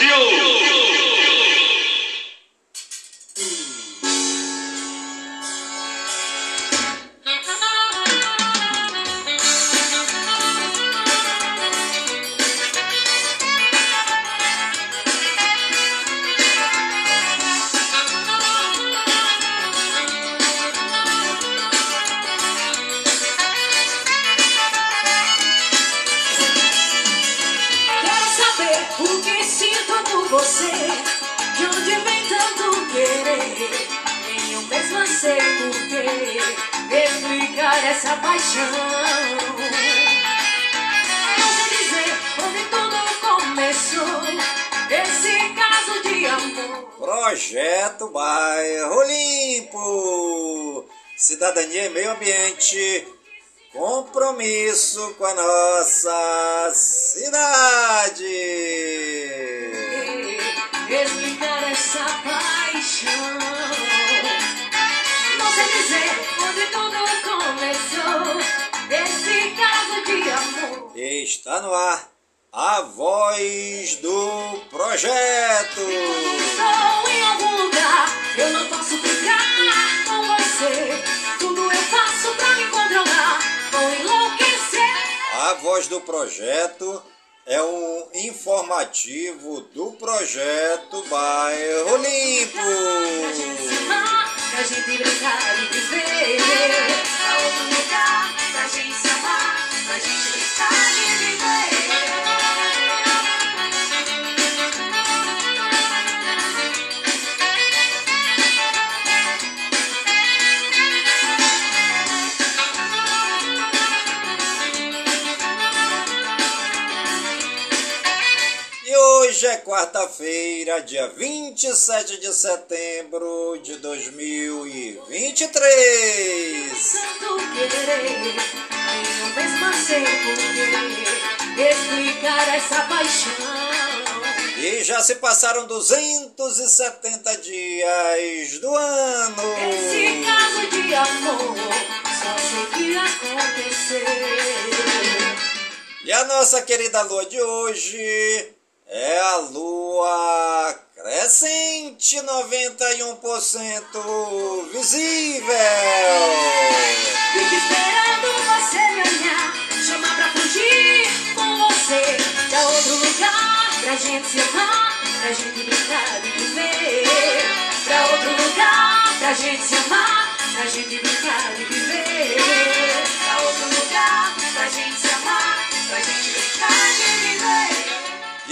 Brasil! Informativo do projeto Bairro Limpo. Pra gente brincar e viver, outro lugar, quarta-feira, dia 27 de setembro de 2023. Santo querer, eu mesmo sei explicar essa paixão. E já se passaram 270 dias do ano. Esse caso de amor só sei que aconteceu. E a nossa querida lua de hoje é a lua crescente 91% visível. Fico esperando você me olhar, chamar pra fugir com você pra outro lugar, pra gente se amar, pra gente brincar e viver. Pra outro lugar, pra gente se amar, pra gente brincar e viver. Pra outro lugar,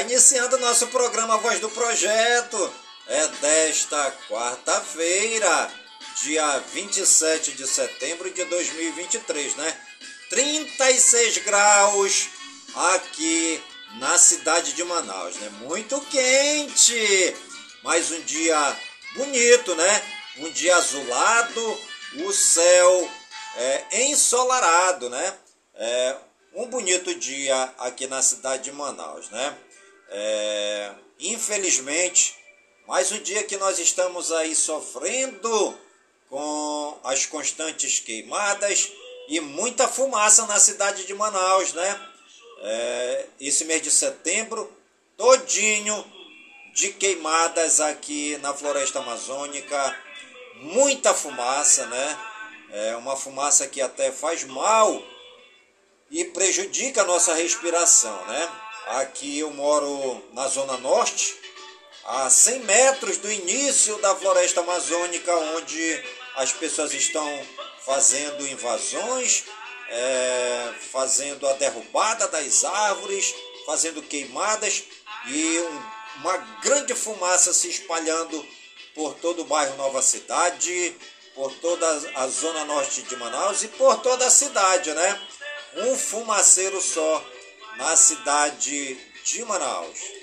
Já iniciando nosso programa Voz do Projeto, é desta quarta-feira, dia 27 de setembro de 2023, né? 36 graus aqui na cidade de Manaus, né? Muito quente, mas um dia bonito, né? Um dia azulado, o céu é, ensolarado, né? É, um bonito dia aqui na cidade de Manaus, né? É, infelizmente, mais um dia que nós estamos aí sofrendo com as constantes queimadas e muita fumaça na cidade de Manaus, né? É, esse mês de setembro, todinho de queimadas aqui na floresta amazônica, muita fumaça, né? É uma fumaça que até faz mal e prejudica a nossa respiração, né? Aqui eu moro na Zona Norte, a 100 metros do início da floresta amazônica, onde as pessoas estão fazendo invasões, é, fazendo a derrubada das árvores, fazendo queimadas e um, uma grande fumaça se espalhando por todo o bairro Nova Cidade, por toda a zona norte de Manaus e por toda a cidade, né? Um fumaceiro só na cidade de Manaus.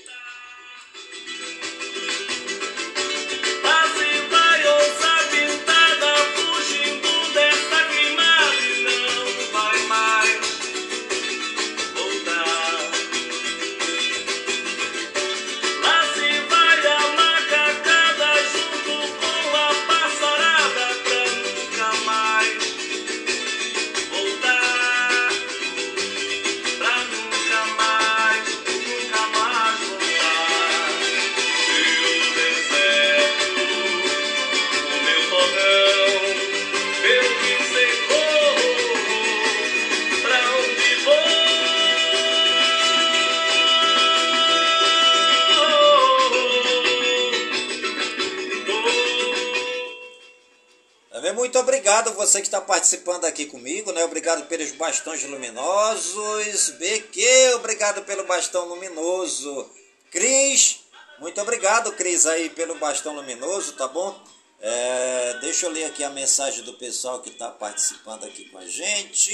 Você que está participando aqui comigo, né? Obrigado pelos bastões luminosos. BQ, obrigado pelo bastão luminoso. Cris, muito obrigado, Cris, aí pelo bastão luminoso, tá bom? É, deixa eu ler aqui a mensagem do pessoal que está participando aqui com a gente.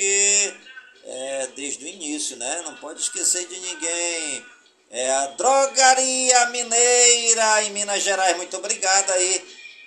É, desde o início, né? Não pode esquecer de ninguém. É a Drogaria Mineira em Minas Gerais. Muito obrigado aí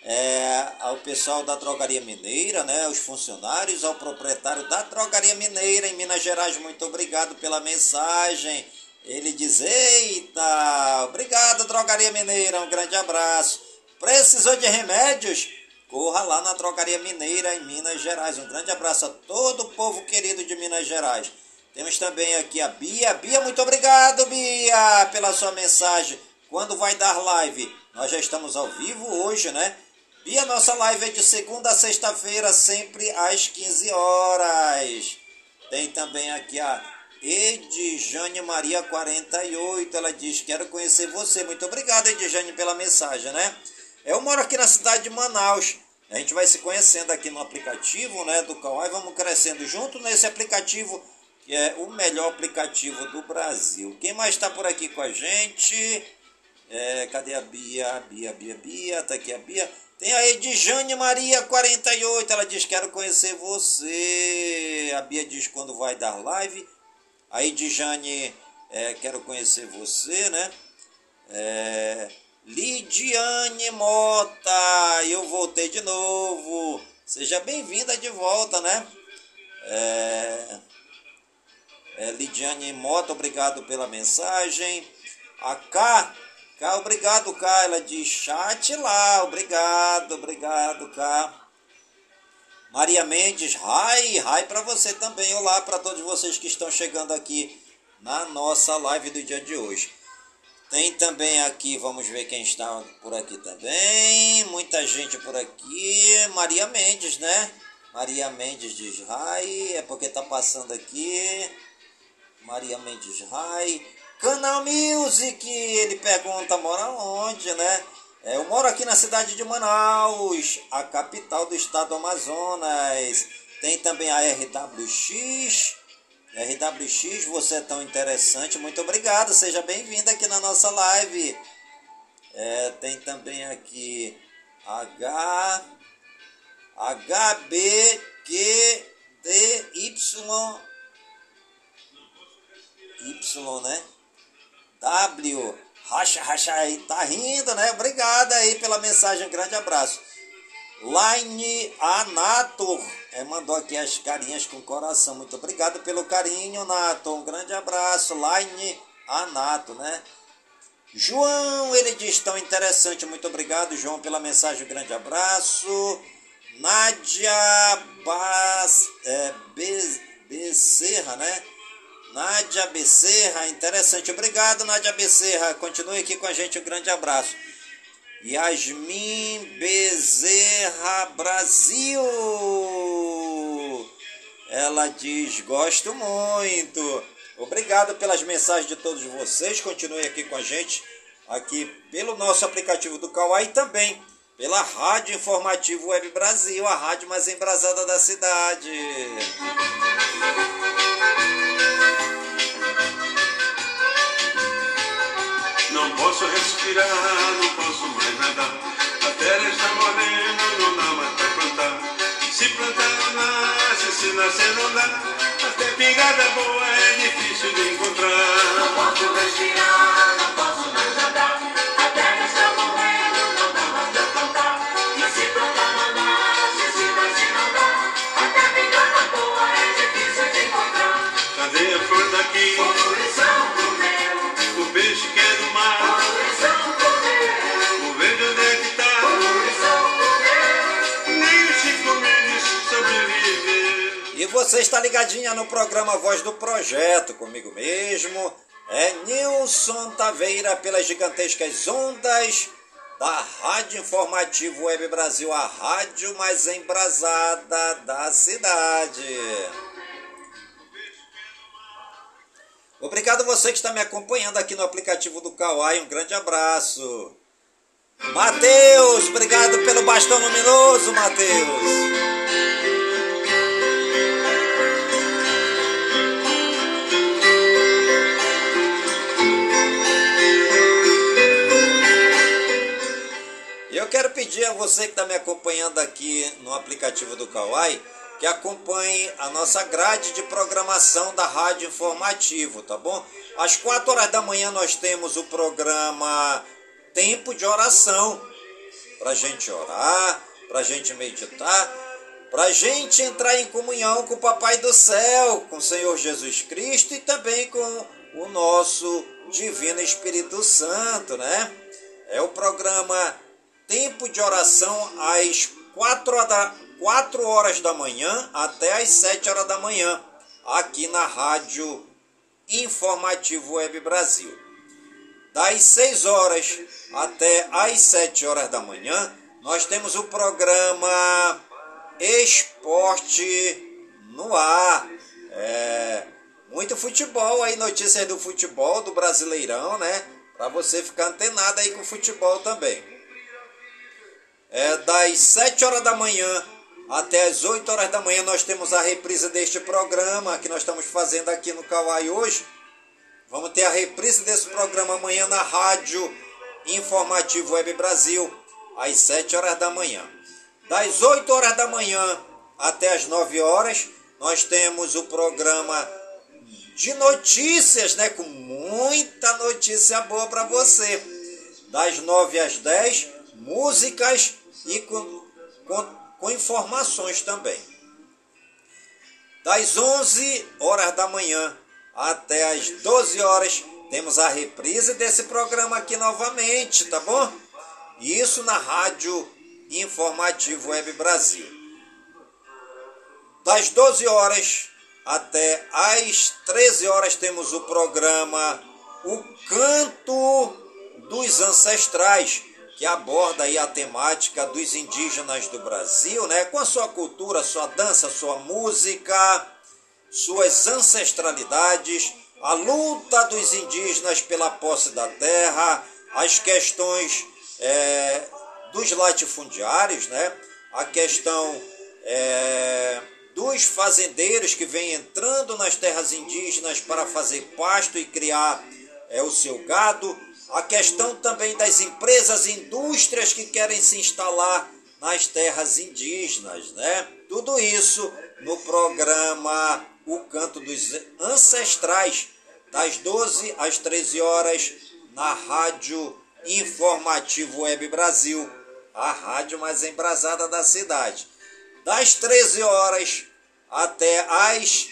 é, ao pessoal da Drogaria Mineira, né? Os funcionários, ao proprietário da Drogaria Mineira em Minas Gerais. Muito obrigado pela mensagem. Ele diz: Eita, obrigado, Drogaria Mineira. Um grande abraço. Precisou de remédios? Corra lá na Drogaria Mineira em Minas Gerais. Um grande abraço a todo o povo querido de Minas Gerais. Temos também aqui a Bia. Bia, muito obrigado, Bia, pela sua mensagem. Quando vai dar live? Nós já estamos ao vivo hoje, né? Bia, nossa live é de segunda a sexta-feira, sempre às 15 horas. Tem também aqui a Edjane Maria 48. Ela diz: Quero conhecer você. Muito obrigado, Edjane, pela mensagem, né? Eu moro aqui na cidade de Manaus. A gente vai se conhecendo aqui no aplicativo né, do Kawai, vamos crescendo junto nesse aplicativo, que é o melhor aplicativo do Brasil. Quem mais está por aqui com a gente? É, cadê a Bia? Bia, Bia, Bia, tá aqui a Bia. Tem a Edjane Maria 48, ela diz, quero conhecer você. A Bia diz quando vai dar live. A Edjane, é, quero conhecer você, né? É, Lidiane Mota, eu voltei de novo. Seja bem-vinda de volta, né? É, é, Lidiane Mota, obrigado pela mensagem. A K, K, obrigado, K. Ela diz chat lá, obrigado, obrigado, K. Maria Mendes, hi, hi para você também. Olá para todos vocês que estão chegando aqui na nossa live do dia de hoje. Tem também aqui, vamos ver quem está por aqui também. Muita gente por aqui. Maria Mendes, né? Maria Mendes diz Rai, é porque tá passando aqui. Maria Mendes Rai. Canal Music, ele pergunta, mora onde, né? É, eu moro aqui na cidade de Manaus, a capital do estado do Amazonas. Tem também a RWX, RWX, você é tão interessante, muito obrigado, seja bem-vindo aqui na nossa live. É, tem também aqui H, HBQDY, Y, né? W, racha, racha aí, tá rindo, né? Obrigado aí pela mensagem, grande abraço. Line Anator é, mandou aqui as carinhas com coração. Muito obrigado pelo carinho, Nato. Um grande abraço. Line Anato, né? João, ele diz tão interessante. Muito obrigado, João, pela mensagem. Um grande abraço. Nádia Bas, é, Be, Becerra, né? Nádia Becerra, interessante. Obrigado, Nádia Becerra. Continue aqui com a gente. Um grande abraço. Yasmin Bezerra Brasil. Ela diz: Gosto muito. Obrigado pelas mensagens de todos vocês. Continue aqui com a gente, aqui pelo nosso aplicativo do Kawai e também pela Rádio Informativo Web Brasil, a rádio mais embrasada da cidade. Posso respirar, não posso mais nadar. A terra está morrendo, não dá mais para plantar. Se plantar não nasce, se nascer não dá. Até pingada boa é difícil de encontrar. Não posso respirar, não posso mais nadar. A terra está morrendo, não dá mais para plantar. E se plantar não nasce, se nascer não dá. Até pingada boa é difícil de encontrar. Cadê a flor daqui? Você está ligadinha no programa Voz do Projeto, comigo mesmo. É Nilson Taveira pelas gigantescas ondas da Rádio Informativo Web Brasil, a rádio mais embrasada da cidade. Obrigado você que está me acompanhando aqui no aplicativo do Kawai. Um grande abraço. Matheus, obrigado pelo bastão luminoso, Matheus. Você que está me acompanhando aqui no aplicativo do Kawai, que acompanhe a nossa grade de programação da Rádio Informativo, tá bom? Às 4 horas da manhã nós temos o programa Tempo de Oração, para gente orar, para gente meditar, para gente entrar em comunhão com o Papai do Céu, com o Senhor Jesus Cristo e também com o nosso Divino Espírito Santo, né? É o programa Tempo de Oração às 4 horas da, 4 horas da manhã até às 7 horas da manhã, aqui na Rádio Informativo Web Brasil. Das 6 horas até às 7 horas da manhã, nós temos o programa Esporte no Ar. É, muito futebol aí, notícias do futebol, do Brasileirão, né? Para você ficar antenado aí com o futebol também. É, das 7 horas da manhã até as 8 horas da manhã nós temos a reprise deste programa que nós estamos fazendo aqui no Kawai hoje. Vamos ter a reprise desse programa amanhã na Rádio Informativo Web Brasil, às 7 horas da manhã. Das 8 horas da manhã até as 9 horas, nós temos o programa de notícias, né? Com muita notícia boa para você. Das 9 às 10, músicas e com, com, com informações também. Das 11 horas da manhã até as 12 horas, temos a reprise desse programa aqui novamente, tá bom? Isso na Rádio Informativo Web Brasil. Das 12 horas até às 13 horas temos o programa O Canto dos Ancestrais, que aborda aí a temática dos indígenas do Brasil, né? Com a sua cultura, sua dança, sua música, suas ancestralidades, a luta dos indígenas pela posse da terra, as questões é, dos latifundiários, né? A questão é, dos fazendeiros que vêm entrando nas terras indígenas para fazer pasto e criar é, o seu gado, a questão também das empresas e indústrias que querem se instalar nas terras indígenas, né? Tudo isso no programa O Canto dos Ancestrais, das 12 às 13 horas, na Rádio Informativo Web Brasil, a rádio mais embrasada da cidade das 13 horas até às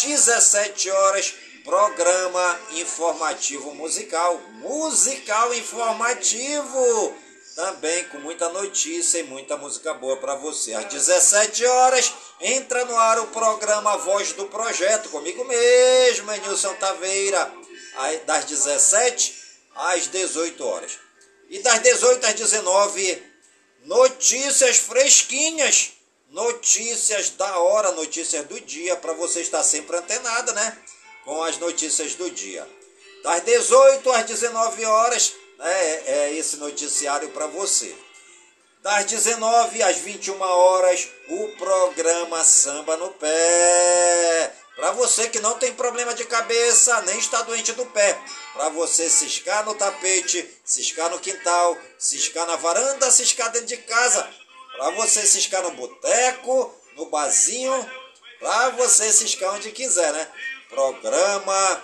17 horas, programa informativo musical, musical informativo, também com muita notícia e muita música boa para você. Às 17 horas, entra no ar o programa Voz do Projeto, comigo mesmo, Nilson Taveira, das 17 às 18 horas. E das 18 às 19, notícias fresquinhas notícias da hora, notícias do dia, para você estar sempre antenada, né? Com as notícias do dia. Das 18 às 19 horas, né, é, é esse noticiário para você. Das 19 às 21 horas, o programa Samba no Pé. Para você que não tem problema de cabeça, nem está doente do pé. Para você ciscar no tapete, ciscar no quintal, ciscar na varanda, ciscar dentro de casa para você ciscar no boteco, no barzinho, para você ciscar onde quiser, né? Programa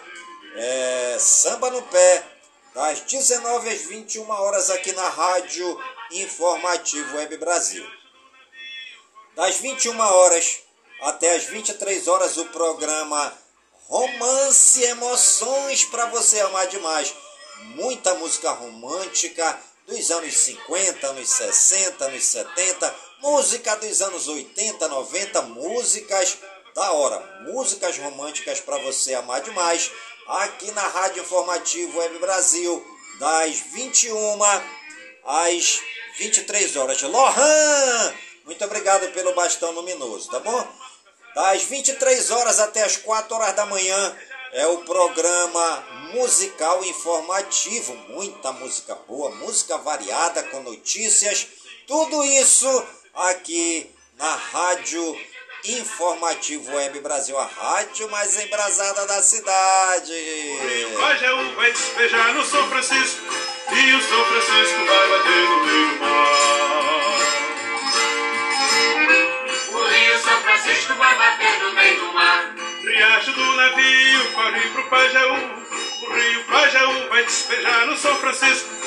é, Samba no Pé, das 19 às 21 horas aqui na Rádio Informativo Web Brasil. Das 21 horas até as 23 horas o programa Romance Emoções para você amar demais. Muita música romântica, dos anos 50, anos 60, anos 70, música dos anos 80, 90, músicas da hora, músicas românticas para você amar demais, aqui na Rádio Informativo Web Brasil, das 21 às 23 horas. Lohan, muito obrigado pelo bastão luminoso, tá bom? Das 23 horas até as 4 horas da manhã, é o programa musical informativo, muita música boa, música variada com notícias, tudo isso aqui na Rádio Informativo Web Brasil, a rádio mais embrasada da cidade. O Rio Cajau vai despejar no São Francisco e o São Francisco vai bater no meio do mar. O Rio São Francisco vai bater no meio do mar. Riacho do navio corre pro Pajaú. O Rio Pajaú vai despejar no São Francisco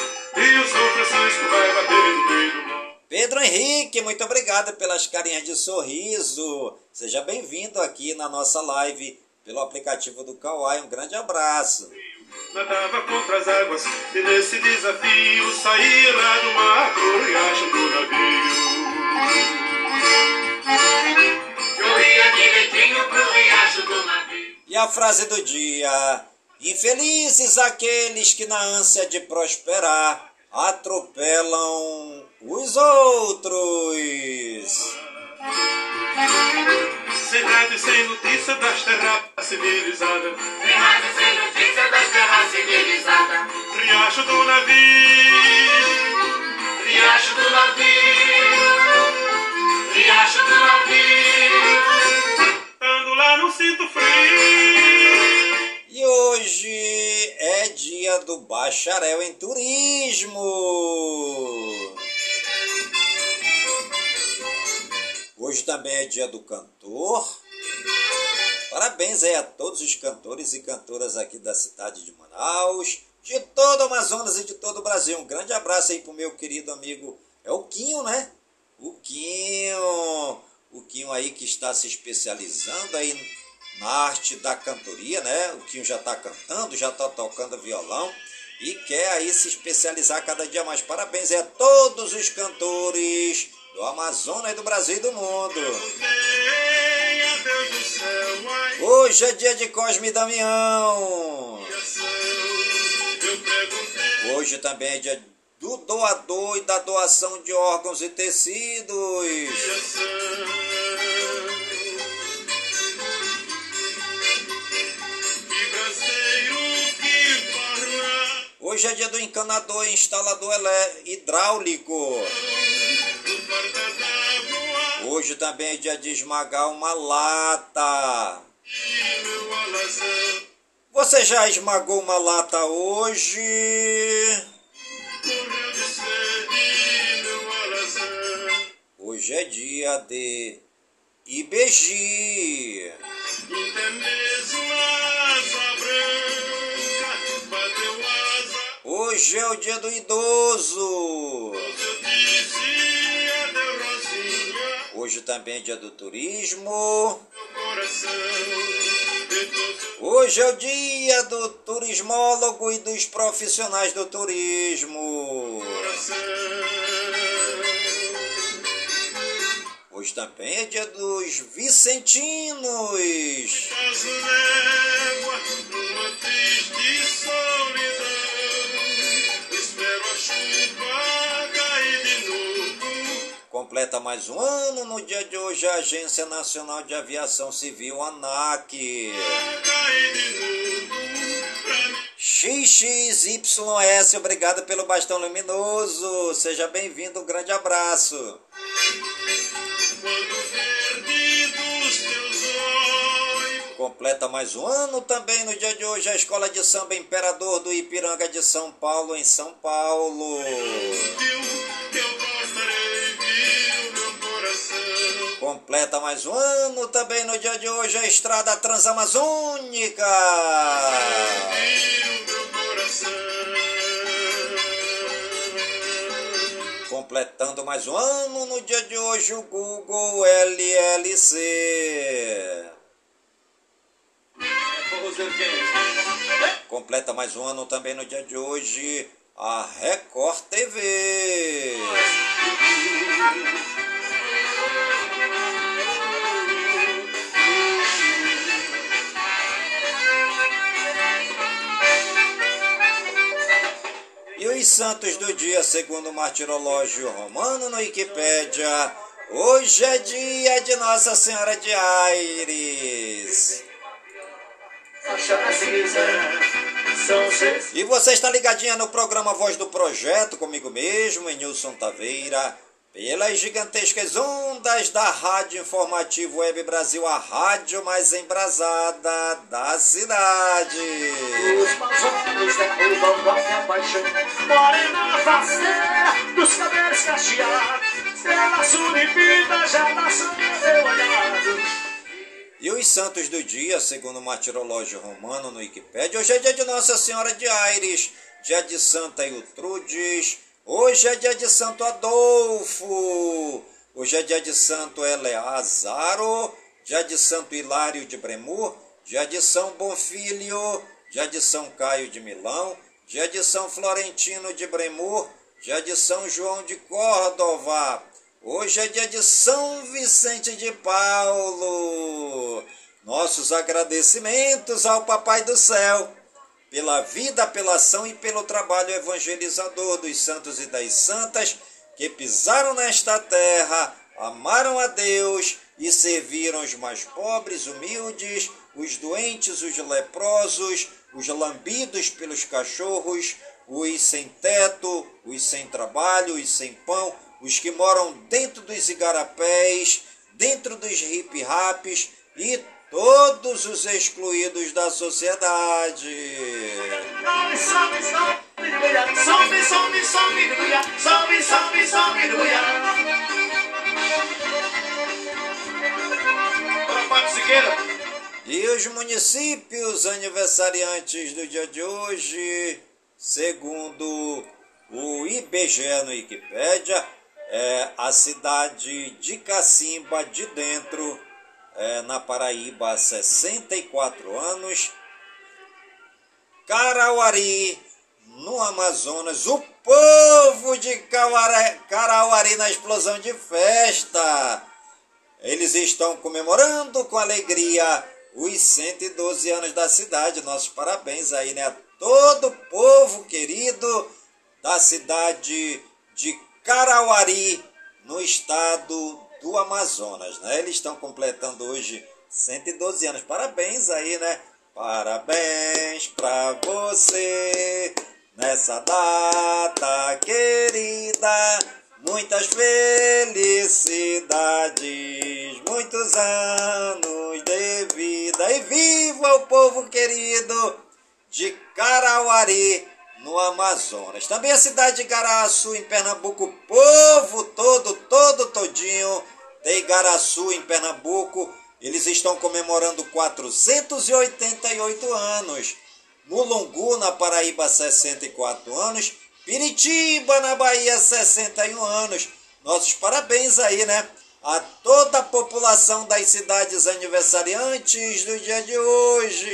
Pedro Henrique, muito obrigado pelas carinhas de sorriso. Seja bem-vindo aqui na nossa live pelo aplicativo do Kauai. Um grande abraço. Nadava contra as águas e nesse desafio saí lá do mar pro riacho do navio. Eu ia direitinho pro riacho do navio. E a frase do dia: Infelizes aqueles que na ânsia de prosperar atropelam os outros. Sem rádio, sem notícia das terras civilizadas. Sem rádio, sem notícia das terras civilizadas. Riacho do navio, Riacho do navio. Riacho do navio. ando lá no cinto frio. E hoje é dia do bacharel em turismo. Hoje também é dia do cantor. Parabéns aí a todos os cantores e cantoras aqui da cidade de Manaus, de todo o Amazonas e de todo o Brasil. Um grande abraço aí pro meu querido amigo, é o Quinho, né? O Quinho, o Quinho aí que está se especializando aí na arte da cantoria, né? O Quinho já está cantando, já está tocando violão e quer aí se especializar cada dia mais. Parabéns aí a todos os cantores do Amazonas e do Brasil e do mundo. Hoje é dia de Cosme e Damião. Hoje também é dia do doador e da doação de órgãos e tecidos. Hoje é dia do encanador e instalador hidráulico. Hoje também é dia de esmagar uma lata. Você já esmagou uma lata hoje? Hoje é dia de IBG. Hoje é o dia do idoso. Hoje também é dia do turismo. Hoje é o dia do turismólogo e dos profissionais do turismo. Hoje também é dia dos vicentinos. Completa mais um ano no dia de hoje a Agência Nacional de Aviação Civil, ANAC. XXYS, obrigado pelo bastão luminoso. Seja bem-vindo, um grande abraço. Completa mais um ano também no dia de hoje a Escola de Samba Imperador do Ipiranga de São Paulo, em São Paulo. Viu, Completa mais um ano também no dia de hoje a Estrada Transamazônica. Completando mais um ano no dia de hoje o Google LLC. Completa mais um ano também no dia de hoje a Record TV. Os santos do dia, segundo o martirológio romano no Wikipédia, hoje é dia de Nossa Senhora de Aires. E você está ligadinha no programa Voz do Projeto, comigo mesmo, em Nilson Taveira, pelas gigantescas ondas da Rádio Informativo Web Brasil, a rádio mais embrasada da cidade. Os maus olhos derrubam qualquer paixão Morena faceira dos cabelos cacheados. Estrela suripida já na sonha teu olhado E os os santos do dia, segundo o martirológio romano no Wikipédia, hoje é dia de Nossa Senhora de Aires, dia de Santa Iltrudes, hoje é dia de Santo Adolfo, hoje é dia de Santo Eleazaro, dia de Santo Hilário de Bremur, dia de São Bonfilho, dia de São Caio de Milão, dia de São Florentino de Bremur, dia de São João de Córdova, Hoje é dia de São Vicente de Paulo. Nossos agradecimentos ao Papai do Céu pela vida, pela ação e pelo trabalho evangelizador dos santos e das santas que pisaram nesta terra, amaram a Deus e serviram os mais pobres, humildes, os doentes, os leprosos, os lambidos pelos cachorros, os sem teto, os sem trabalho, os sem pão, os que moram dentro dos igarapés, dentro dos hip-raps e todos os excluídos da sociedade. Salve, salve, salve, salve, salve, salve, E os municípios aniversariantes do dia de hoje, segundo o IBGE no Wikipédia, é, a cidade de Cacimba de Dentro, é, na Paraíba, há 64 anos. Carauari, no Amazonas, o povo de Carauari na explosão de festa. Eles estão comemorando com alegria os 112 anos da cidade. Nossos parabéns aí, né? Todo o povo querido da cidade de Carauari, no estado do Amazonas. Né? Eles estão completando hoje 112 anos. Parabéns aí, né? Parabéns pra você nessa data querida. Muitas felicidades, muitos anos de vida. E viva o povo querido de Carauari no Amazonas. Também a cidade de Igaraçu, em Pernambuco, povo todo, todo todinho de Igaraçu, em Pernambuco, eles estão comemorando 488 anos. Mulungu, na Paraíba, 64 anos. Piritiba, na Bahia, 61 anos. Nossos parabéns aí, né? A toda a população das cidades aniversariantes do dia de hoje.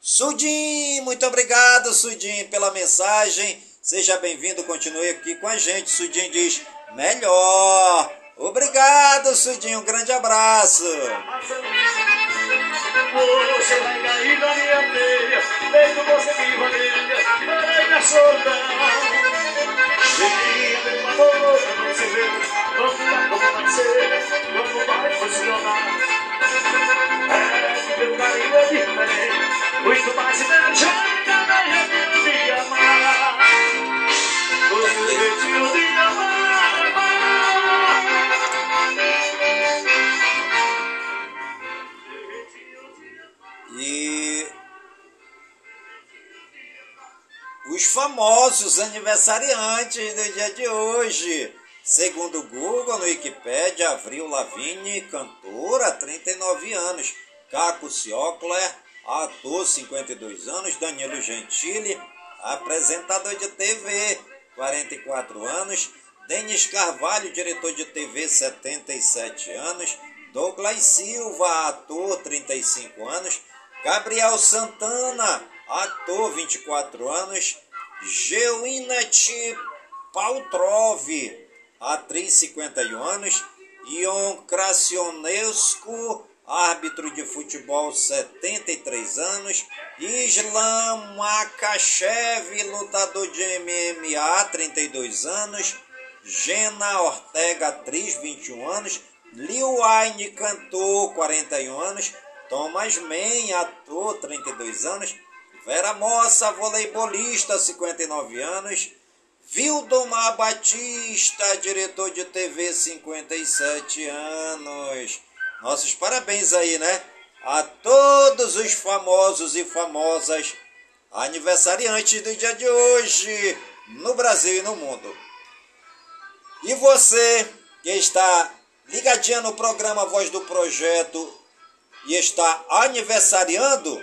Sudim, muito obrigado, Sudim, pela mensagem. Seja bem-vindo, continue aqui com a gente. Sudim diz: melhor. Obrigado, Sudim, um grande abraço. Como vai ser, como vai funcionar. Famosos aniversariantes do dia de hoje. Segundo o Google, no Wikipedia, Avril Lavigne, cantora, 39 anos. Caco Ciocler, ator, 52 anos, Danilo Gentili, apresentador de TV, 44 anos, Denis Carvalho, diretor de TV, 77 anos, Douglas Silva, ator, 35 anos, Gabriel Santana, ator, 24 anos, Geuinat Paltrov, atriz, 51 anos, Ion Krasionescu, árbitro de futebol 73 anos, Islam Makachev, lutador de MMA 32 anos, Gena Ortega, atriz 21 anos, Liu Wayne, cantor 41 anos, Thomas Mann, ator 32 anos, Vera Mossa, voleibolista 59 anos, Vildomar Batista, diretor de TV 57 anos. Nossos parabéns aí, né? A todos os famosos e famosas aniversariantes do dia de hoje, no Brasil e no mundo. E você que está ligadinha no programa Voz do Projeto e está aniversariando,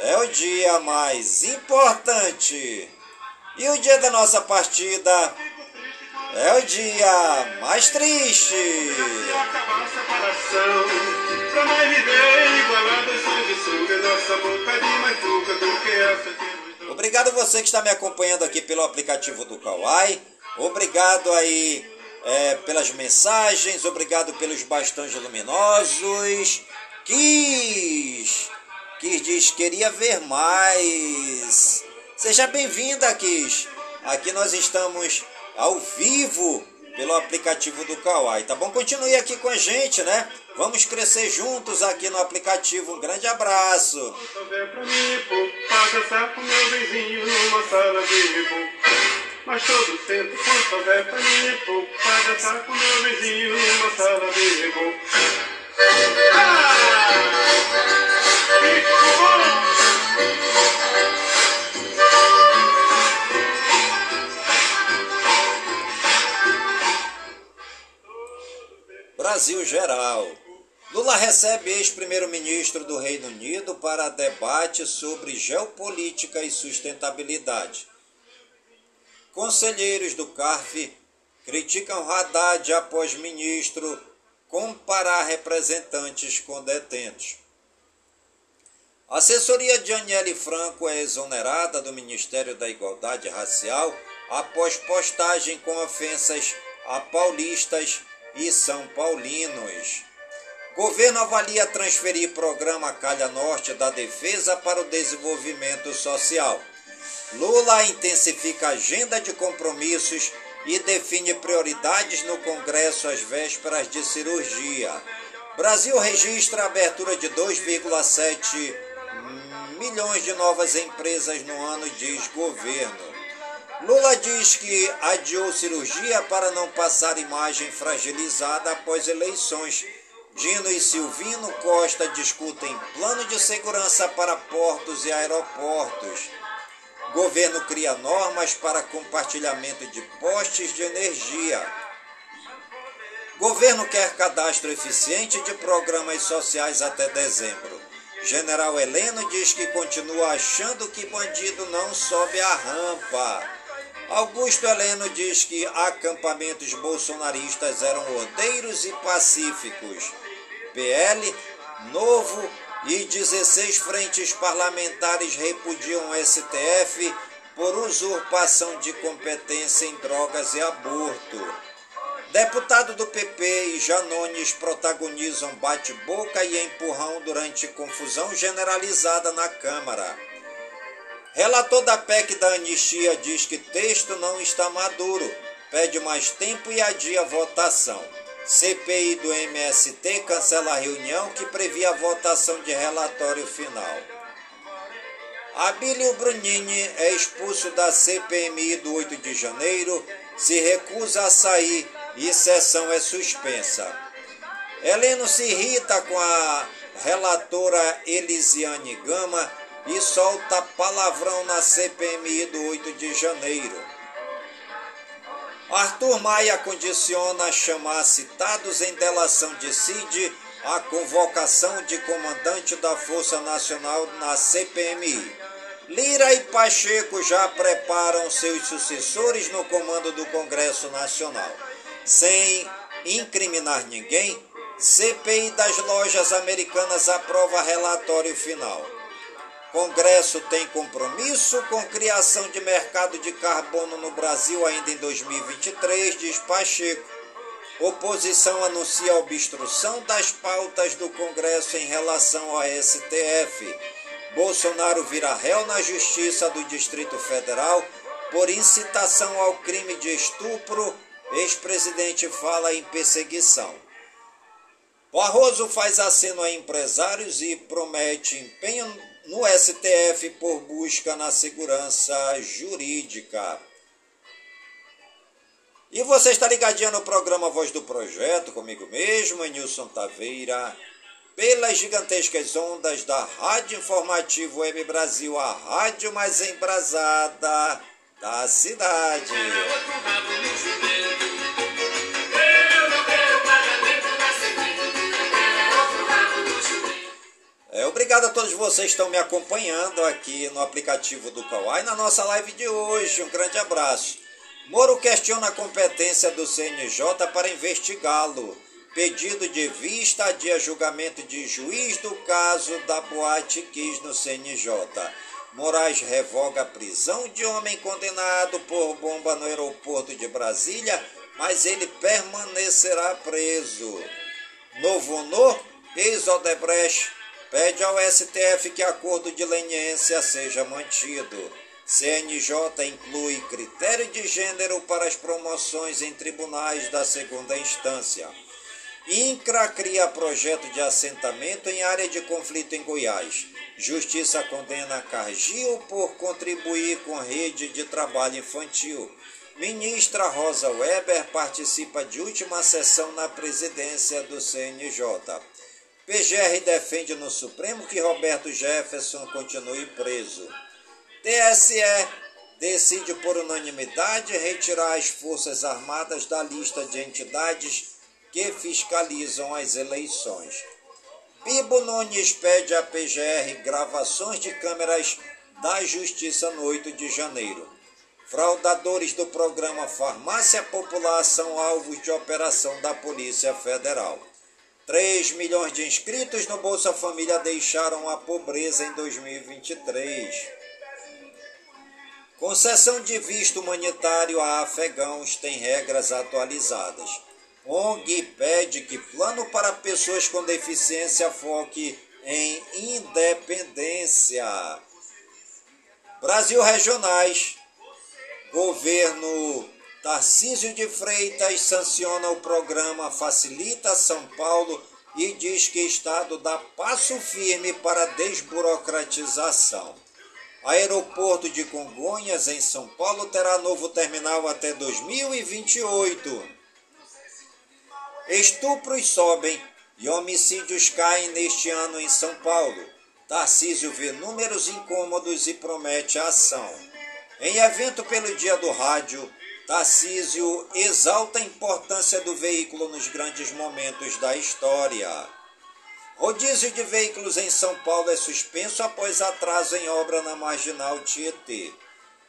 é o dia mais importante. E o dia da nossa partida é o dia mais triste. Obrigado você que está me acompanhando aqui pelo aplicativo do Kawai. Obrigado aí é, pelas mensagens, obrigado pelos bastões luminosos Kiss! Kiss diz queria ver mais. Seja bem-vinda, Kiss. Aqui nós estamos ao vivo pelo aplicativo do Kawaii, tá bom? Continue aqui com a gente, né? Vamos crescer juntos aqui no aplicativo. Um grande abraço. Mas todo tempo, quando souber pra mim, pô, pra dançar com meu vizinho numa sala de reboco. Brasil Geral. Lula recebe ex-primeiro-ministro do Reino Unido para debate sobre geopolítica e sustentabilidade. Conselheiros do CARF criticam Haddad após ministro comparar representantes com detentos. A assessoria de Aniele Franco é exonerada do Ministério da Igualdade Racial após postagem com ofensas a paulistas e são paulinos. Governo avalia transferir programa Calha Norte da Defesa para o Desenvolvimento Social. Lula intensifica a agenda de compromissos e define prioridades no Congresso às vésperas de cirurgia. Brasil registra a abertura de 2,7 milhões de novas empresas no ano, diz governo. Lula diz que adiou cirurgia para não passar imagem fragilizada após eleições. Dino e Silvino Costa discutem plano de segurança para portos e aeroportos. Governo cria normas para compartilhamento de postes de energia. Governo quer cadastro eficiente de programas sociais até dezembro. General Heleno diz que continua achando que bandido não sobe a rampa. Augusto Heleno diz que acampamentos bolsonaristas eram rodeiros e pacíficos. PL, Novo e 16 frentes parlamentares repudiam o STF por usurpação de competência em drogas e aborto. Deputado do PP e Janones protagonizam bate-boca e empurrão durante confusão generalizada na Câmara. Relator da PEC da anistia diz que texto não está maduro, pede mais tempo e adia votação. CPI do MST cancela a reunião que previa a votação de relatório final. Abílio Brunini é expulso da CPMI do 8 de janeiro, se recusa a sair e sessão é suspensa. Heleno se irrita com a relatora Elisiane Gama e solta palavrão na CPMI do 8 de janeiro. Arthur Maia condiciona chamar citados em delação de CID a convocação de comandante da Força Nacional na CPMI. Lira e Pacheco já preparam seus sucessores no comando do Congresso Nacional. Sem incriminar ninguém, CPI das lojas americanas aprova relatório final. Congresso tem compromisso com criação de mercado de carbono no Brasil ainda em 2023, diz Pacheco. Oposição anuncia obstrução das pautas do Congresso em relação ao STF. Bolsonaro vira réu na Justiça do Distrito Federal por incitação ao crime de estupro Ex-presidente fala em perseguição. Barroso faz aceno a empresários e promete empenho no STF por busca na segurança jurídica. E você está ligadinho no programa Voz do Projeto, comigo mesmo, Nilson Taveira, pelas gigantescas ondas da Rádio Informativo Web Brasil, a rádio mais embrasada da cidade. É, obrigado a todos vocês que estão me acompanhando aqui no aplicativo do Kawai na nossa live de hoje. Um grande abraço. Moro questiona a competência do CNJ para investigá-lo. Pedido de vista a julgamento de juiz do caso da Boate Kiss no CNJ. Moraes revoga a prisão de homem condenado por bomba no aeroporto de Brasília, mas ele permanecerá preso. Novo Honor, ex-Odebrecht pede ao STF que acordo de leniência seja mantido. CNJ inclui critério de gênero para as promoções em tribunais da segunda instância. INCRA cria projeto de assentamento em área de conflito em Goiás. Justiça condena Cargill por contribuir com rede de trabalho infantil. Ministra Rosa Weber participa de última sessão na presidência do CNJ. PGR defende no Supremo que Roberto Jefferson continue preso. TSE decide por unanimidade retirar as Forças Armadas da lista de entidades que fiscalizam as eleições. Bibo Nunes pede à PGR gravações de câmeras da Justiça no 8 de janeiro. Fraudadores do programa Farmácia Popular são alvos de operação da Polícia Federal. 3 milhões de inscritos no Bolsa Família deixaram a pobreza em 2023. Concessão de visto humanitário a afegãos tem regras atualizadas. ONG pede que plano para pessoas com deficiência foque em independência. Brasil Regionais. Governo Tarcísio de Freitas sanciona o programa Facilita São Paulo e diz que Estado dá passo firme para desburocratização. Aeroporto de Congonhas, em São Paulo, terá novo terminal até 2028. Estupros sobem e homicídios caem neste ano em São Paulo. Tarcísio vê números incômodos e promete ação. Em evento pelo Dia do Rádio, Tarcísio exalta a importância do veículo nos grandes momentos da história. Rodízio de veículos em São Paulo é suspenso após atraso em obra na marginal Tietê.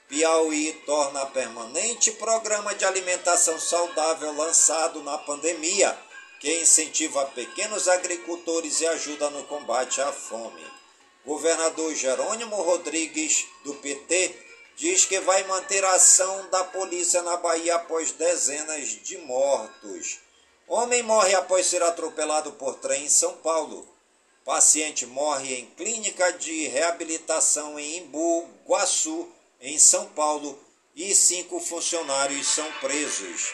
Piauí torna permanente programa de alimentação saudável lançado na pandemia, que incentiva pequenos agricultores e ajuda no combate à fome. Governador Jerônimo Rodrigues, do PT, diz que vai manter a ação da polícia na Bahia após dezenas de mortos. Homem morre após ser atropelado por trem em São Paulo. Paciente morre em clínica de reabilitação em Imbu, Guaçu, em São Paulo, e cinco funcionários são presos.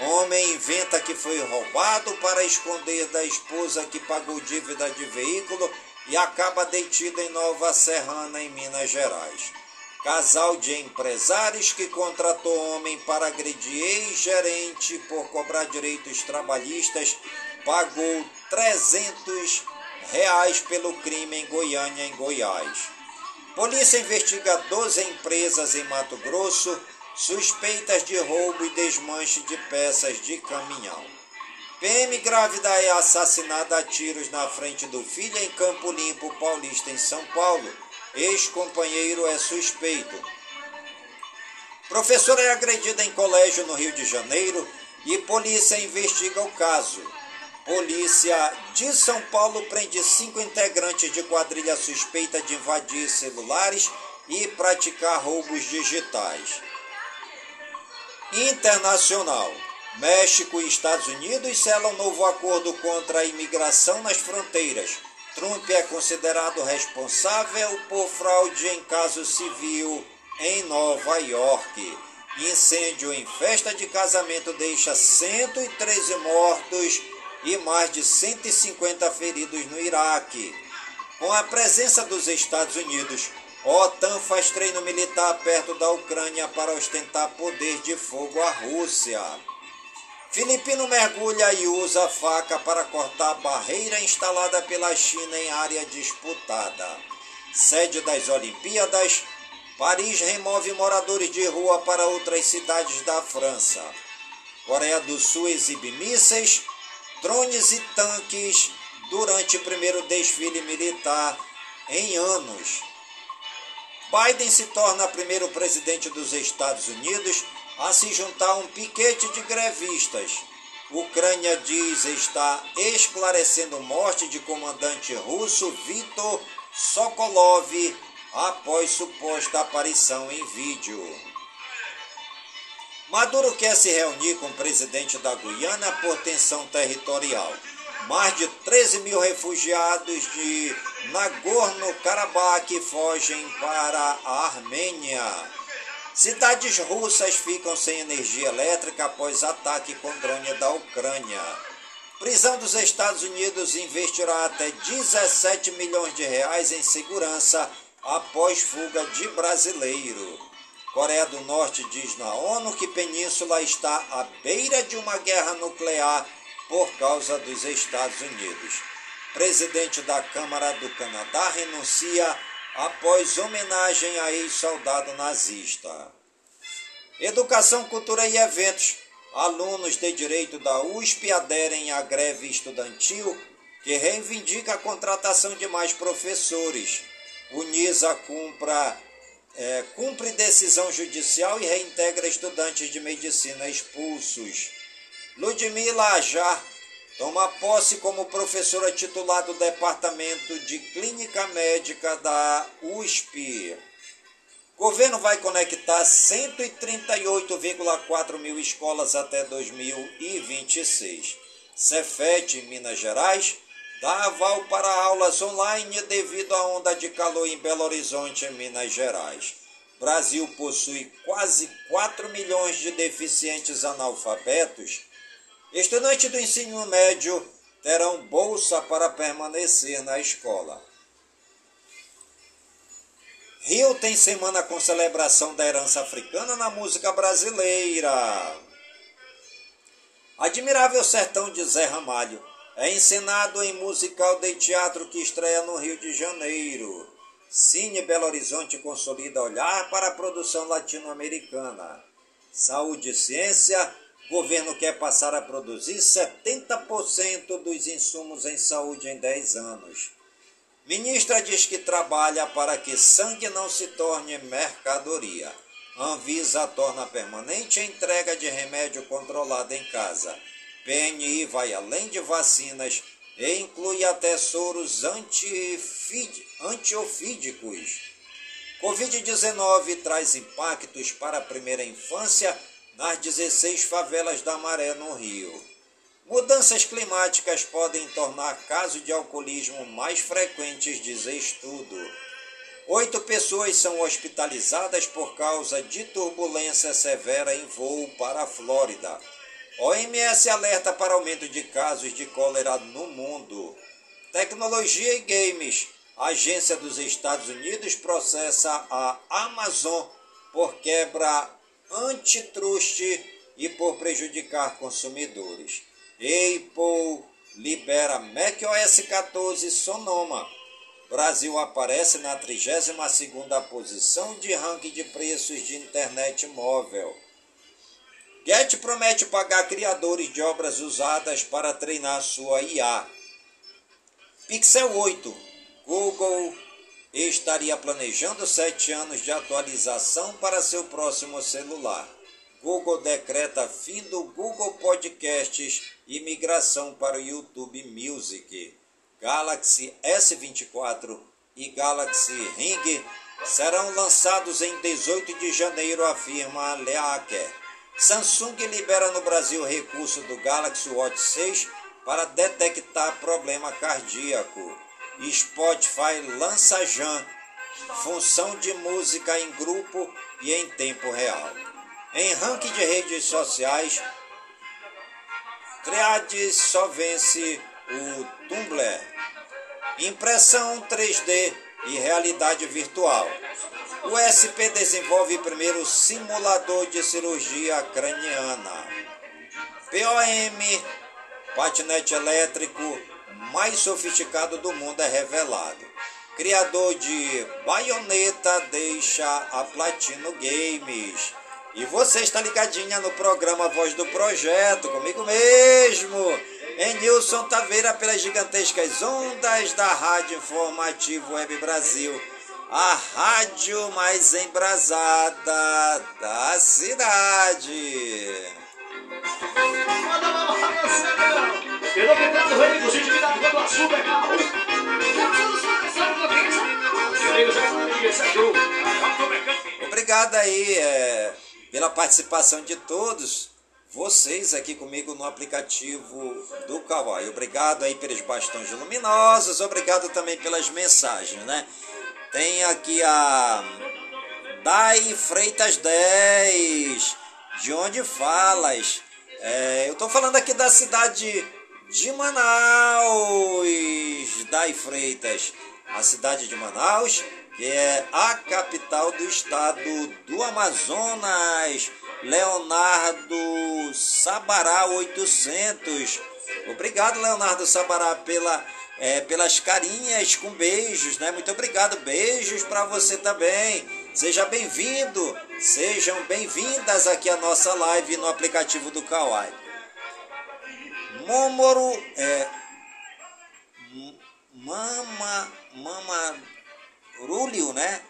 Homem inventa que foi roubado para esconder da esposa que pagou dívida de veículo e acaba detido em Nova Serrana, em Minas Gerais. Casal de empresários que contratou homem para agredir ex-gerente por cobrar direitos trabalhistas pagou 300 reais pelo crime em Goiânia, em Goiás. Polícia investiga 12 empresas em Mato Grosso suspeitas de roubo e desmanche de peças de caminhão. PM grávida é assassinada a tiros na frente do filho em Campo Limpo, Paulista, em São Paulo. Ex-companheiro é suspeito. Professora é agredida em colégio no Rio de Janeiro e polícia investiga o caso. Polícia de São Paulo prende cinco integrantes de quadrilha suspeita de invadir celulares e praticar roubos digitais. Internacional. México e Estados Unidos selam novo acordo contra a imigração nas fronteiras. Trump é considerado responsável por fraude em caso civil em Nova York. Incêndio em festa de casamento deixa 113 mortos e mais de 150 feridos no Iraque. Com a presença dos Estados Unidos, OTAN faz treino militar perto da Ucrânia para ostentar poder de fogo à Rússia. Filipino mergulha e usa faca para cortar barreira instalada pela China em área disputada. Sede das Olimpíadas, Paris remove moradores de rua para outras cidades da França. Coreia do Sul exibe mísseis, drones e tanques durante o primeiro desfile militar em anos. Biden se torna primeiro presidente dos Estados Unidos a se juntar um piquete de grevistas. Ucrânia diz estar esclarecendo morte de comandante russo Vitor Sokolov após suposta aparição em vídeo. Maduro quer se reunir com o presidente da Guiana por tensão territorial. Mais de 13 mil refugiados de Nagorno-Karabakh fogem para a Armênia. Cidades russas ficam sem energia elétrica após ataque com drone da Ucrânia. Prisão dos Estados Unidos investirá até 17 milhões de reais em segurança após fuga de brasileiro. Coreia do Norte diz na ONU que Península está à beira de uma guerra nuclear por causa dos Estados Unidos. Presidente da Câmara do Canadá renuncia após homenagem a ex-soldado nazista. Educação, cultura e eventos. Alunos de direito da USP aderem à greve estudantil que reivindica a contratação de mais professores. Unisa cumpra, é, cumpre decisão judicial e reintegra estudantes de medicina expulsos. Ludmila Ajar toma posse como professora titular do Departamento de Clínica Médica da USP. Governo vai conectar 138,4 mil escolas até 2026. Cefet, em Minas Gerais, dá aval para aulas online devido à onda de calor em Belo Horizonte, em Minas Gerais. Brasil possui quase 4 milhões de deficientes analfabetos Estudantes do ensino médio terão bolsa para permanecer na escola. Rio tem semana com celebração da herança africana na música brasileira. Admirável Sertão de Zé Ramalho é encenado em musical de teatro que estreia no Rio de Janeiro. Cine Belo Horizonte consolida olhar para a produção latino-americana. Saúde e ciência governo quer passar a produzir 70% dos insumos em saúde em 10 anos. Ministra diz que trabalha para que sangue não se torne mercadoria. Anvisa torna permanente a entrega de remédio controlado em casa. PNI vai além de vacinas e inclui até soros antiofídicos. Covid-19 traz impactos para a primeira infância nas 16 favelas da Maré, no Rio. Mudanças climáticas podem tornar casos de alcoolismo mais frequentes, diz estudo. Oito pessoas são hospitalizadas por causa de turbulência severa em voo para a Flórida. OMS alerta para aumento de casos de cólera no mundo. Tecnologia e games. A agência dos Estados Unidos processa a Amazon por quebra antitruste e por prejudicar consumidores. Apple libera macOS 14 Sonoma. Brasil aparece na 32ª posição de ranking de preços de internet móvel. Get promete pagar criadores de obras usadas para treinar sua IA. Pixel 8. Google estaria planejando sete anos de atualização para seu próximo celular. Google decreta fim do Google Podcasts e migração para o YouTube Music. Galaxy S24 e Galaxy Ring serão lançados em 18 de janeiro, afirma Leaker. Samsung libera no Brasil recurso do Galaxy Watch 6 para detectar problema cardíaco. Spotify lança Jan, função de música em grupo e em tempo real. Em ranking de redes sociais, Triades só vence o Tumblr. Impressão 3D e realidade virtual. O SP desenvolve primeiro simulador de cirurgia craniana. POM, patinete elétrico mais sofisticado do mundo é revelado. Criador de Bayonetta deixa a Platino Games. E você está ligadinha no programa Voz do Projeto, comigo mesmo, em Nilson Taveira, pelas gigantescas ondas da Rádio Informativo Web Brasil, a rádio mais embrasada da cidade. Obrigado aí é, pela participação de todos vocês aqui comigo no aplicativo do Kawaii. Obrigado aí pelos bastões luminosos, obrigado também pelas mensagens, né? Tem aqui a Dai Freitas 10, de onde falas? É, eu tô falando aqui da cidade de Manaus, Dai Freitas, a cidade de Manaus, que é a capital do estado do Amazonas. Leonardo Sabará 800. Obrigado, Leonardo Sabará, pela, é, pelas carinhas com beijos, né? Muito obrigado, beijos para você também. Seja bem-vindo, sejam bem-vindas aqui à nossa live no aplicativo do Kawaii. Momoro, é, Mama, Mama Rúlio, né?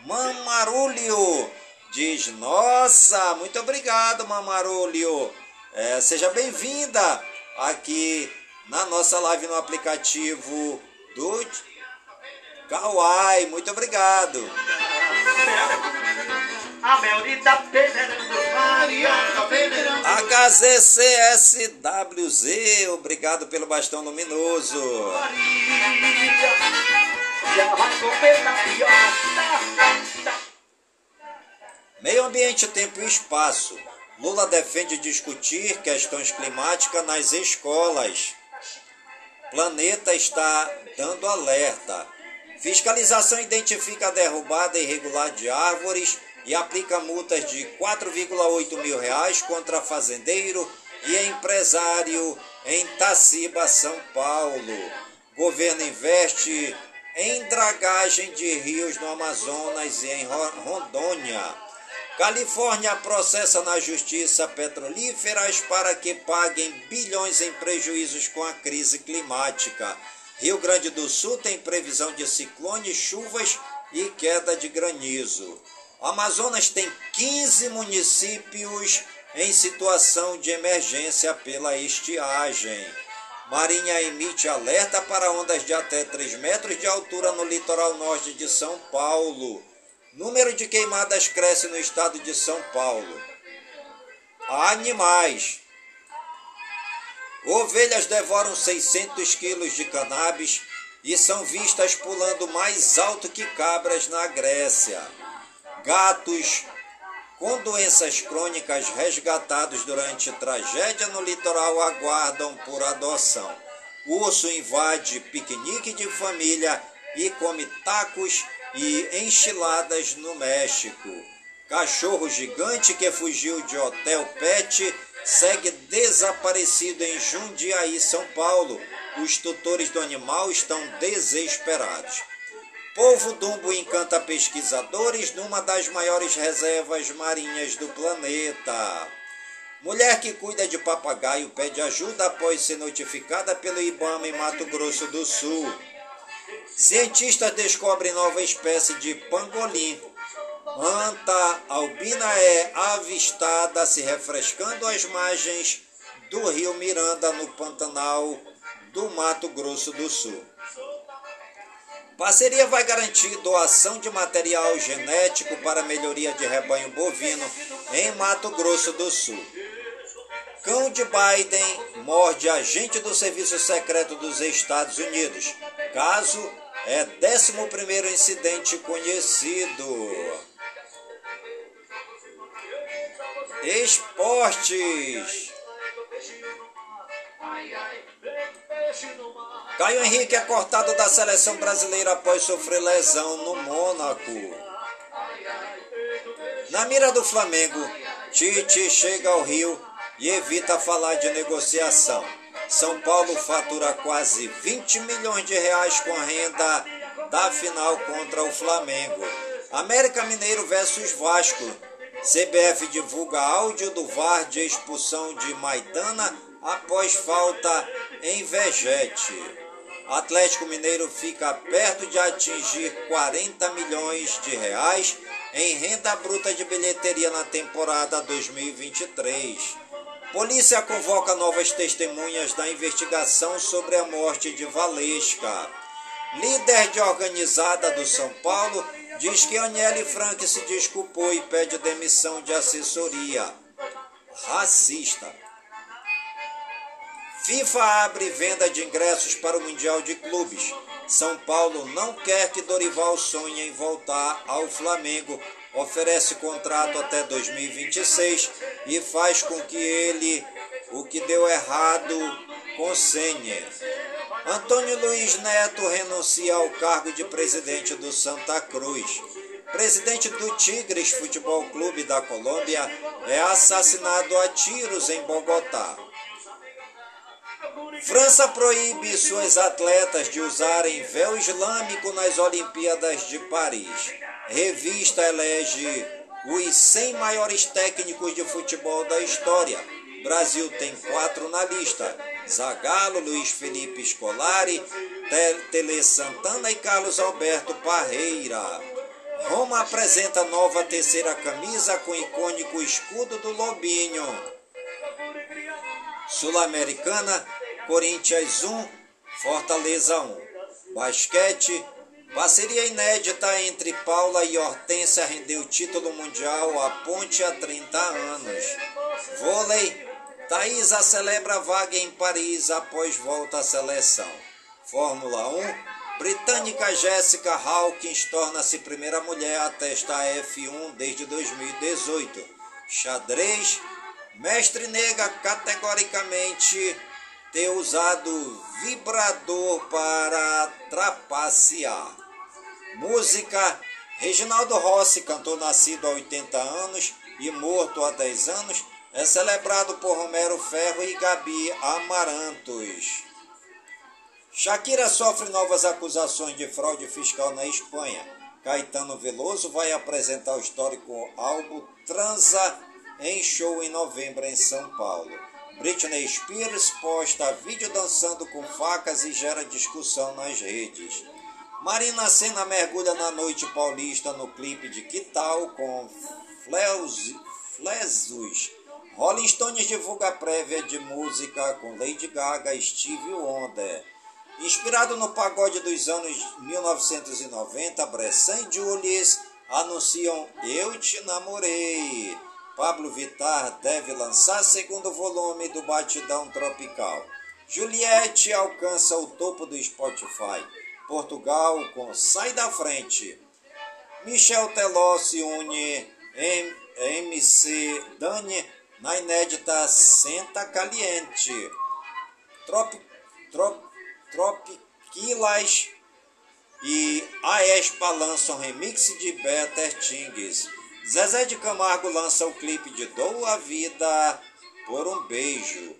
Mamarúlio diz: Nossa, muito obrigado, Mamarúlio. É, seja bem-vinda aqui na nossa live no aplicativo do Kawaii. Muito obrigado. HZCSWZ, obrigado pelo bastão luminoso. Meio ambiente, tempo e espaço. Lula defende discutir questões climáticas nas escolas. Planeta está dando alerta. Fiscalização identifica a derrubada irregular de árvores e aplica multas de 4,8 mil reais contra fazendeiro e empresário em Taciba, São Paulo. Governo investe em dragagem de rios no Amazonas e em Ro- Rondônia. Califórnia processa na justiça petrolíferas para que paguem bilhões em prejuízos com a crise climática. Rio Grande do Sul tem previsão de ciclone, chuvas e queda de granizo. O Amazonas tem 15 municípios em situação de emergência pela estiagem. Marinha emite alerta para ondas de até 3 metros de altura no litoral norte de São Paulo. Número de queimadas cresce no estado de São Paulo. Animais. Ovelhas devoram 600 quilos de cannabis e são vistas pulando mais alto que cabras na Grécia. Gatos com doenças crônicas resgatados durante tragédia no litoral aguardam por adoção. Urso invade piquenique de família e come tacos e enchiladas no México. Cachorro gigante que fugiu de hotel pet segue desaparecido em Jundiaí, São Paulo. Os tutores do animal estão desesperados. Polvo Dumbo encanta pesquisadores numa das maiores reservas marinhas do planeta. Mulher que cuida de papagaio pede ajuda após ser notificada pelo IBAMA em Mato Grosso do Sul. Cientistas descobrem nova espécie de pangolim. Anta albina é avistada se refrescando às margens do rio Miranda, no Pantanal do Mato Grosso do Sul. Parceria vai garantir doação de material genético para melhoria de rebanho bovino em Mato Grosso do Sul. Cão de Biden morde agente do Serviço Secreto dos Estados Unidos. Caso é 11º incidente conhecido. Esportes. Caio Henrique é cortado da seleção brasileira após sofrer lesão no Mônaco. Na mira do Flamengo, Tite chega ao Rio e evita falar de negociação. São Paulo fatura quase 20 milhões de reais com a renda da final contra o Flamengo. América Mineiro versus Vasco. CBF divulga áudio do VAR de expulsão de Maidana após falta em Vegete. Atlético Mineiro fica perto de atingir 40 milhões de reais em renda bruta de bilheteria na temporada 2023. Polícia convoca novas testemunhas da investigação sobre a morte de Valesca. Líder de organizada do São Paulo diz que Aniele Frank se desculpou e pede demissão de assessoria. Racista. FIFA abre venda de ingressos para o Mundial de Clubes. São Paulo não quer que Dorival sonhe em voltar ao Flamengo. Oferece contrato até 2026 e faz com que ele, o que deu errado, consenhe. Antônio Luiz Neto renuncia ao cargo de presidente do Santa Cruz. Presidente do Tigres Futebol Clube da Colômbia é assassinado a tiros em Bogotá. França proíbe suas atletas de usarem véu islâmico nas Olimpíadas de Paris. Revista elege os 100 maiores técnicos de futebol da história. Brasil tem quatro na lista: Zagallo, Luiz Felipe Scolari, Tele Santana e Carlos Alberto Parreira. Roma apresenta nova terceira camisa com icônico escudo do Lobinho. Sul-Americana, Corinthians 1, Fortaleza 1. Basquete, parceria inédita entre Paula e Hortência rendeu título mundial à ponte há 30 anos. Vôlei, Thaisa celebra vaga em Paris após volta à seleção. Fórmula 1, britânica Jessica Hawkins torna-se primeira mulher a testar F1 desde 2018. Xadrez, mestre nega categoricamente ter usado vibrador para trapacear. Música, Reginaldo Rossi, cantor nascido há 80 anos e morto há 10 anos, é celebrado por Romero Ferro e Gabi Amarantos. Shakira sofre novas acusações de fraude fiscal na Espanha. Caetano Veloso vai apresentar o histórico álbum Transa em show em novembro em São Paulo. Britney Spears posta vídeo dançando com facas e gera discussão nas redes. Marina Senna mergulha na noite paulista no clipe de Que Tal com Flezus. Rolling Stones divulga prévia de música com Lady Gaga e Steve Wonder. Inspirado no pagode dos anos 1990, Bressan e Julius anunciam Eu Te Namorei. Pablo Vittar deve lançar segundo volume do Batidão Tropical. Juliette alcança o topo do Spotify. Portugal com Sai da Frente. Michel Teló se une MC Dani na inédita Senta Caliente. Trop, trop, Tropiquilas e Aespa lançam remix de Better Things. Zezé de Camargo lança o clipe de Dou a Vida por um Beijo.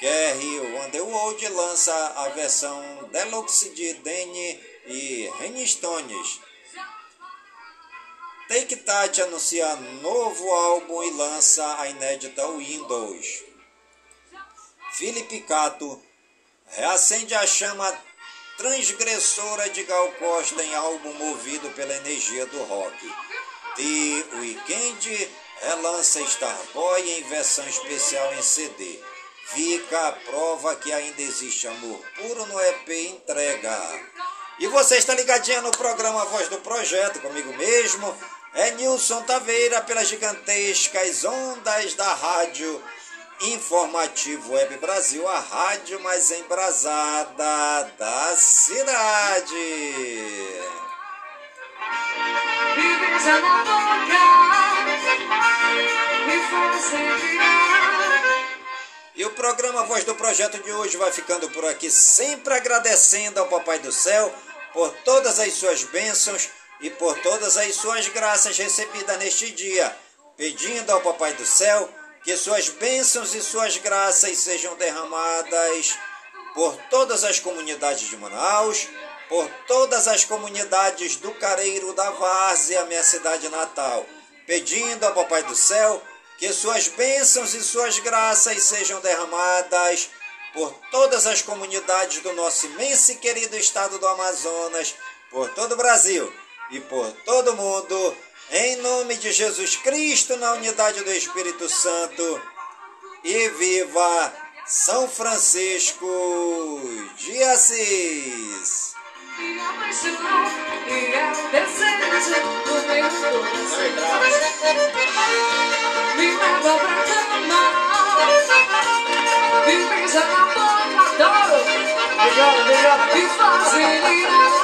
Kerry Underworld lança a versão deluxe de Danny e Renny Stones. Take That anuncia novo álbum e lança a inédita Windows. Felipe Cato reacende a chama transgressora de Gal Costa em álbum movido pela energia do rock. The Weeknd relança Starboy em versão especial em CD. Fica a prova que ainda existe amor puro no EP Entrega. E você está ligadinha no programa Voz do Projeto, comigo mesmo, é Nilson Taveira pelas gigantescas ondas da rádio Informativo Web Brasil, a rádio mais embrasada da cidade. E o programa Voz do Projeto de hoje vai ficando por aqui, sempre agradecendo ao Papai do Céu por todas as suas bênçãos e por todas as suas graças recebidas neste dia, pedindo ao Papai do Céu que suas bênçãos e suas graças sejam derramadas por todas as comunidades de Manaus, por todas as comunidades do Careiro da Várzea, minha cidade natal, pedindo ao Papai do Céu que suas bênçãos e suas graças sejam derramadas por todas as comunidades do nosso imenso e querido estado do Amazonas, por todo o Brasil e por todo mundo, em nome de Jesus Cristo, na unidade do Espírito Santo. E viva São Francisco de Assis! Obrigado, obrigado